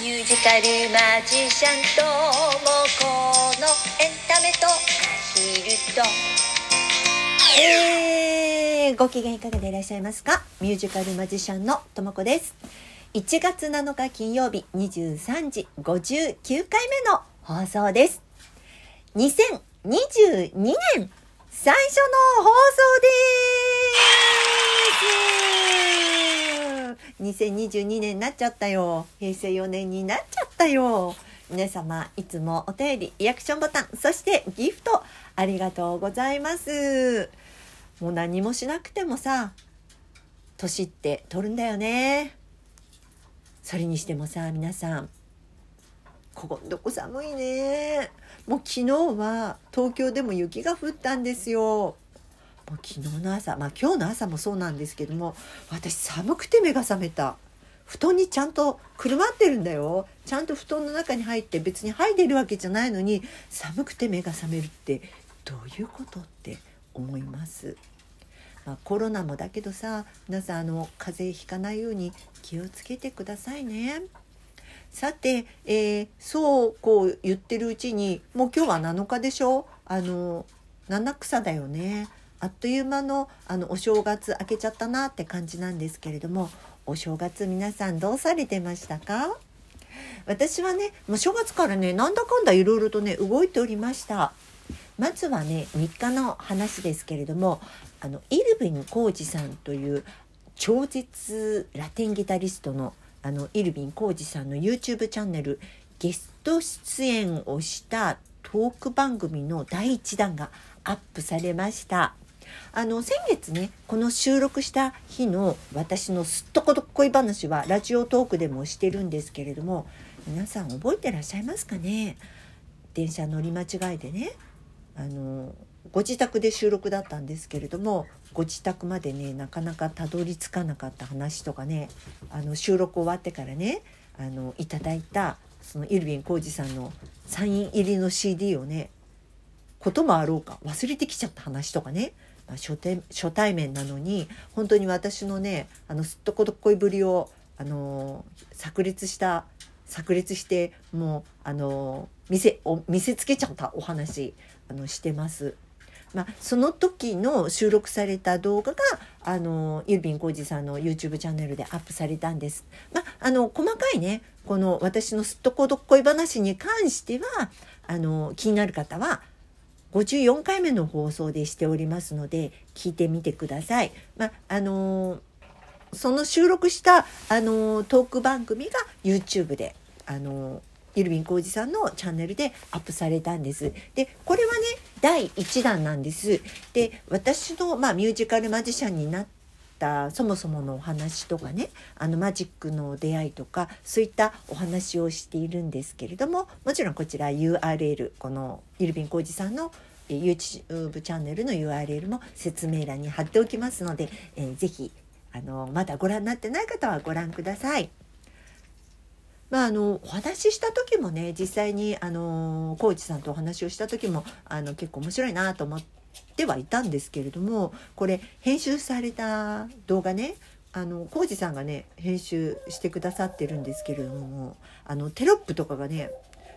ミュージカルマジシャンともこのエンタメとアヒルと。えー、ご機嫌いかがでいらっしゃいますか？ミュージカルマジシャンのともこです。1月7日金曜日23時59回目の放送です。2022年最初の放送です。2022年になっちゃったよ。平成4年になっちゃったよ。皆様いつもお便りリアクションボタンそしてギフトありがとうございます。もう何もしなくてもさ年って取るんだよね。それにしてもさ皆さんここんとこ寒いね。もう昨日は東京でも雪が降ったんですよ。昨日の朝まあ今日の朝もそうなんですけども私寒くて目が覚めた布団にちゃんとくるまってるんだよちゃんと布団の中に入って別に入ってるわけじゃないのに寒くて目が覚めるってどういうことって思います。まあ、コロナもだけどさ皆さんあの風邪ひかないように気をつけてくださいね。さて、えー、そうこう言ってるうちにもう今日は7日でしょ？あの七草だよねあっという間のあのお正月明けちゃったなって感じなんですけれどもお正月皆さんどうされてましたか？私はねもう正月からねなんだかんだいろいろとね動いておりました。まずはね3日の話ですけれどもあのイルビン浩二さんという超絶ラテンギタリストのあのイルビン浩二さんの YouTube チャンネルゲスト出演をしたトーク番組の第1弾がアップされました。あの先月ねこの収録した日の私のすっとこどっこい話はラジオトークでもしてるんですけれども皆さん覚えてらっしゃいますかね？電車乗り間違いでね。あのご自宅で収録だったんですけれどもご自宅までねなかなかたどり着かなかった話とかねあの収録終わってからねあのいただいたそのイルビン浩二さんのサイン入りの CD をねこともあろうか忘れてきちゃった話とかね、まあ、初対初対面なのに本当に私のねあのすっとこどっこいぶりをあの炸裂した炸裂してもうあの見せお見せつけちゃったお話あのしてます。まあ、その時の収録された動画があのユービン浩二さんの YouTube チャンネルでアップされたんです。まあ、あの細かいねこの私のすっとこどっこい話に関してはあの気になる方は54回目の放送でしておりますので聞いてみてください。まああのその収録したあのトーク番組が YouTube であのイルビン浩二さんのチャンネルでアップされたんです。でこれはね第1弾なんです。で私の、まあ、ミュージカルマジシャンになったそもそものお話とかねあのマジックの出会いとかそういったお話をしているんですけれどももちろんこちら URL このイルビン浩二さんの YouTube チャンネルの URL も説明欄に貼っておきますので、えー、ぜひあのまだご覧になってない方はご覧ください。まあ、あのお話しした時もね実際にあのコーチさんとお話をした時もあの結構面白いなと思ってはいたんですけれどもこれ編集された動画ねあのコーチさんがね編集してくださってるんですけれどもあのテロップとかがね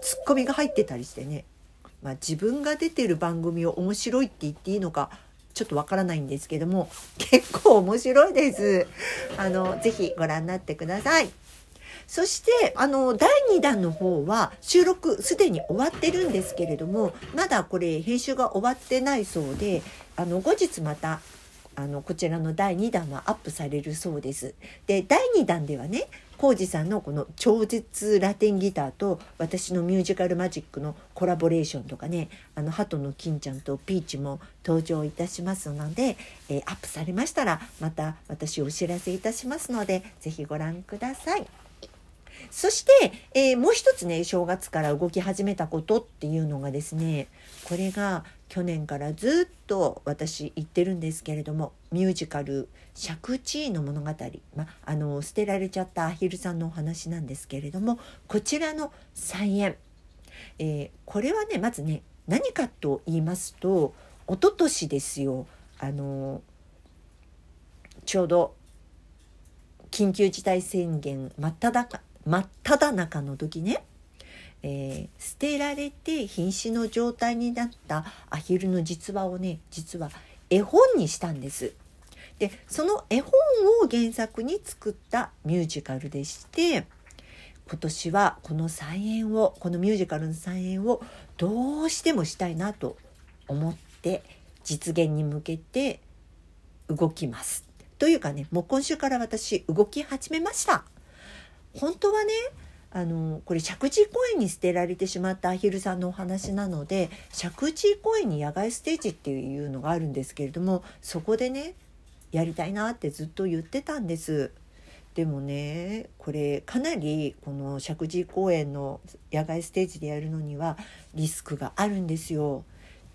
ツッコミが入ってたりしてね、まあ、自分が出てる番組を面白いって言っていいのかちょっとわからないんですけども結構面白いです。あのぜひご覧になってください。そしてあの第2弾の方は収録すでに終わってるんですけれどもまだこれ編集が終わってないそうであの後日またあのこちらの第2弾はアップされるそうです。で第2弾ではね浩二さんのこの超絶ラテンギターと私のミュージカルマジックのコラボレーションとかねあの鳩の金ちゃんとピーチも登場いたしますので、えー、アップされましたらまた私お知らせいたしますので是非ご覧ください。そして、えー、もう一つね正月から動き始めたことっていうのがですねこれが去年からずっと私言ってるんですけれどもミュージカル「借地の物語」まあの捨てられちゃったアヒルさんのお話なんですけれどもこちらの再演、えー、これはねまずね何かと言いますと一昨年ですよあのちょうど緊急事態宣言真っ只中真っ只中の時ね、えー、捨てられて瀕死の状態になったアヒルの実話をね実は絵本にしたんです。でその絵本を原作に作ったミュージカルでして今年はこの再演をこのミュージカルの再演をどうしてもしたいなと思って実現に向けて動きます。というかねもう今週から私動き始めました。本当はねあのこれ石神公園に捨てられてしまったアヒルさんのお話なので石神公園に野外ステージっていうのがあるんですけれどもそこでねやりたいなってずっと言ってたんです。でもねこれかなりこの石神公園の野外ステージでやるのにはリスクがあるんですよ。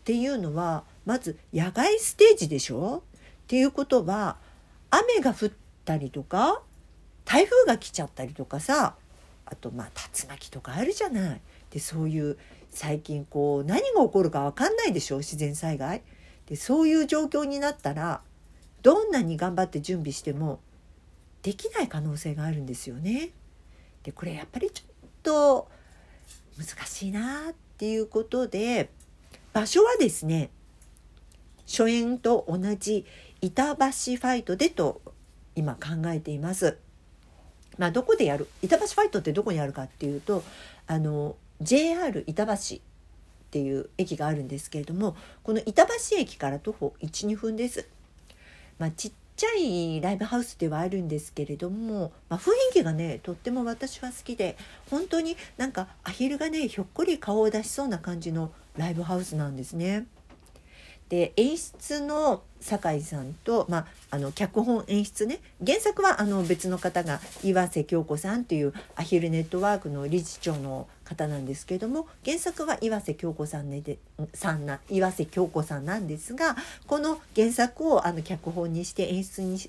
っていうのはまず野外ステージでしょ？っていうことは雨が降ったりとか台風が来ちゃったりとかさあとまあ竜巻とかあるじゃない。でそういう最近こう何が起こるか分かんないでしょ自然災害。でそういう状況になったらどんなに頑張って準備してもできない可能性があるんですよね。でこれやっぱりちょっと難しいなっていうことで場所はですね初演と同じ板橋ファイトでと今考えています。まあ、どこでやる？板橋ファイトってどこにあるかっていうとあの JR 板橋っていう駅があるんですけれどもこの板橋駅から徒歩12分です。まあ、ちっちゃいライブハウスではあるんですけれども、まあ、雰囲気がねとっても私は好きで本当になんかアヒルがねひょっこり顔を出しそうな感じのライブハウスなんですね。で演出の酒井さんと、まあ、あの脚本演出ね。原作はあの別の方が岩瀬京子さんというアヒルネットワークの理事長の方なんですけども原作は岩瀬京子さん,、ね、でさんな岩瀬京子さんなんですがこの原作をあの脚本にして演出にし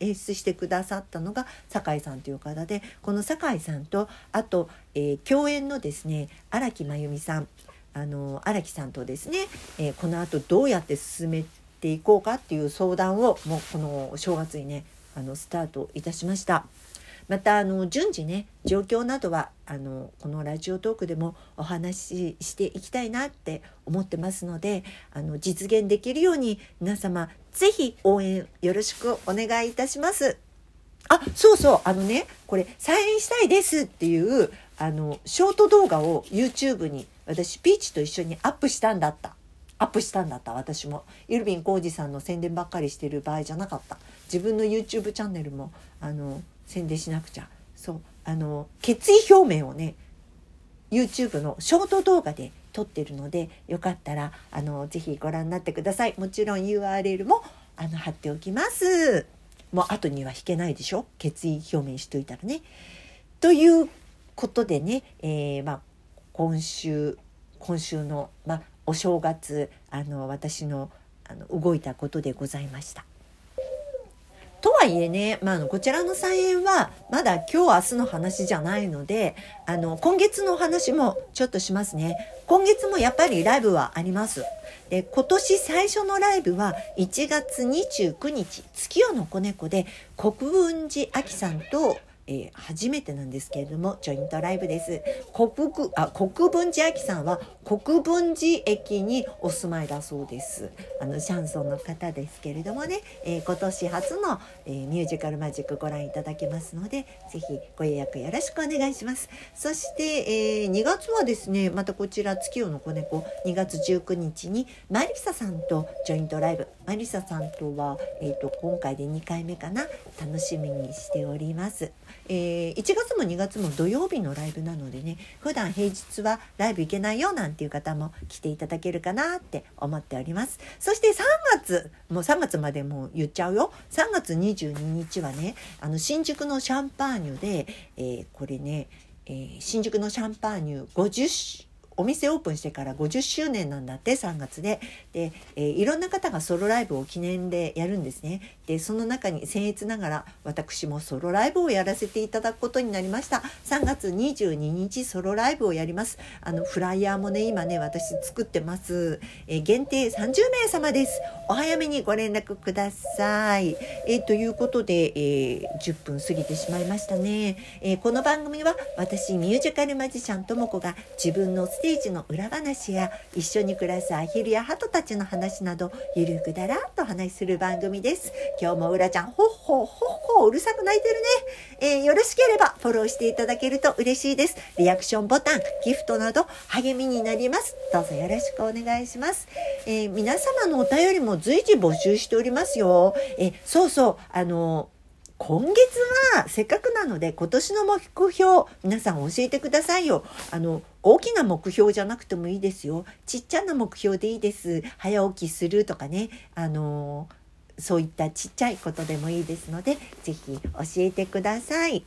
演出してくださったのが酒井さんという方でこの酒井さんとあと、えー、共演のですね荒木真由美さん。あの荒木さんとですね、えー、このあとどうやって進めていこうかっていう相談をもうこの正月にねあのスタートいたしました。またあの順次ね状況などはあのこのラジオトークでもお話ししていきたいなって思ってますのであの実現できるように皆様是非応援よろしくお願いいたします。あそうそうあのねこれ再演したいですっていうあのショート動画を YouTube に私ピーチと一緒にアップしたんだった。アップしたんだった私も。イルビン浩二さんの宣伝ばっかりしてる場合じゃなかった。自分の YouTube チャンネルもあの宣伝しなくちゃ。そう。あの決意表明をね YouTube のショート動画で撮ってるのでよかったらあのぜひご覧になってください。もちろん URL もあの貼っておきます。もう後には引けないでしょ？決意表明しといたらね。ということでね、えー、まあ、今週今週の、まあ、お正月あの私のあの動いたことでございました。とはいえね、まあ、こちらの菜園はまだ今日明日の話じゃないのであの今月のお話もちょっとしますね今月もやっぱりライブはありますで今年最初のライブは1月29日月夜の子猫で国分寺亜希さんとえー、初めてなんですけれどもジョイントライブです。国あ国分寺亜紀さんは国分寺駅にお住まいだそうです。あのシャンソンの方ですけれどもね、えー、今年初の、えー、ミュージカルマジックご覧いただけますのでぜひご予約よろしくお願いします。そして、えー、2月はですねまたこちら月夜の子猫2月19日にマリサさんとジョイントライブ。マリサさんとは、えーと今回で2回目かな。楽しみにしております。えー、1月も2月も土曜日のライブなのでね普段平日はライブ行けないよなんていう方も来ていただけるかなって思っております。そして3月もう3月までもう言っちゃうよ。3月22日はねあの新宿のシャンパーニュで、えー、これね、えー、新宿のシャンパーニュ50お店オープンしてから50周年なんだって3月で。で、えー、いろんな方がソロライブを記念でやるんですね。でその中に僭越ながら私もソロライブをやらせていただくことになりました。3月22日ソロライブをやります。あのフライヤーもね今ね私作ってます、えー、限定30名様です。お早めにご連絡ください、えー、ということで、え10分過ぎてしまいましたね、えこの番組は私ミュージカルマジシャンとも子が自分のステージの裏話や一緒に暮らすアヒルやハトたちの話などゆるくだらっと話する番組です。今日もうらちゃんほっほっほっほうるさく泣いてるね、えー、よろしければフォローしていただけると嬉しいです。リアクションボタンギフトなど励みになります。どうぞよろしくお願いします、えー、皆様のお便りも随時募集しておりますよ。えーそうそうあのー今月はせっかくなので今年の目標皆さん教えてくださいよ。あの大きな目標じゃなくてもいいですよ。ちっちゃな目標でいいです。早起きするとかね。あのそういったちっちゃいことでもいいですので是非教えてください。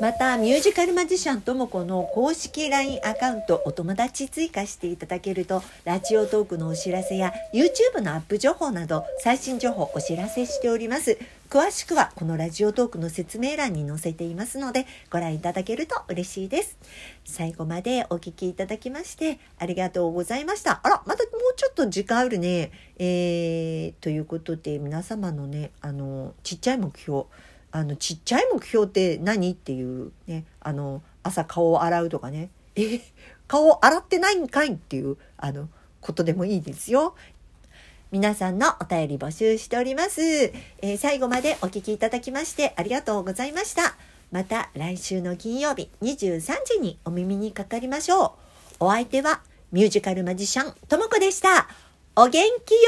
またミュージカルマジシャンともこの公式 LINE アカウントお友達追加していただけるとラジオトークのお知らせや YouTube のアップ情報など最新情報お知らせしております。詳しくはこのラジオトークの説明欄に載せていますのでご覧いただけると嬉しいです。最後までお聴きいただきましてありがとうございました。あらまたもうちょっと時間あるね。えー、ということで皆様のねあのちっちゃい目標あのちっちゃい目標って何？っていうねあの朝顔を洗うとかねえ顔洗ってないんかいっていうあのことでもいいですよ。皆さんのお便り募集しております。えー、最後までお聴きいただきましてありがとうございました。また来週の金曜日23時にお耳にかかりましょう。お相手はミュージカルマジシャンともこでした。お元気よ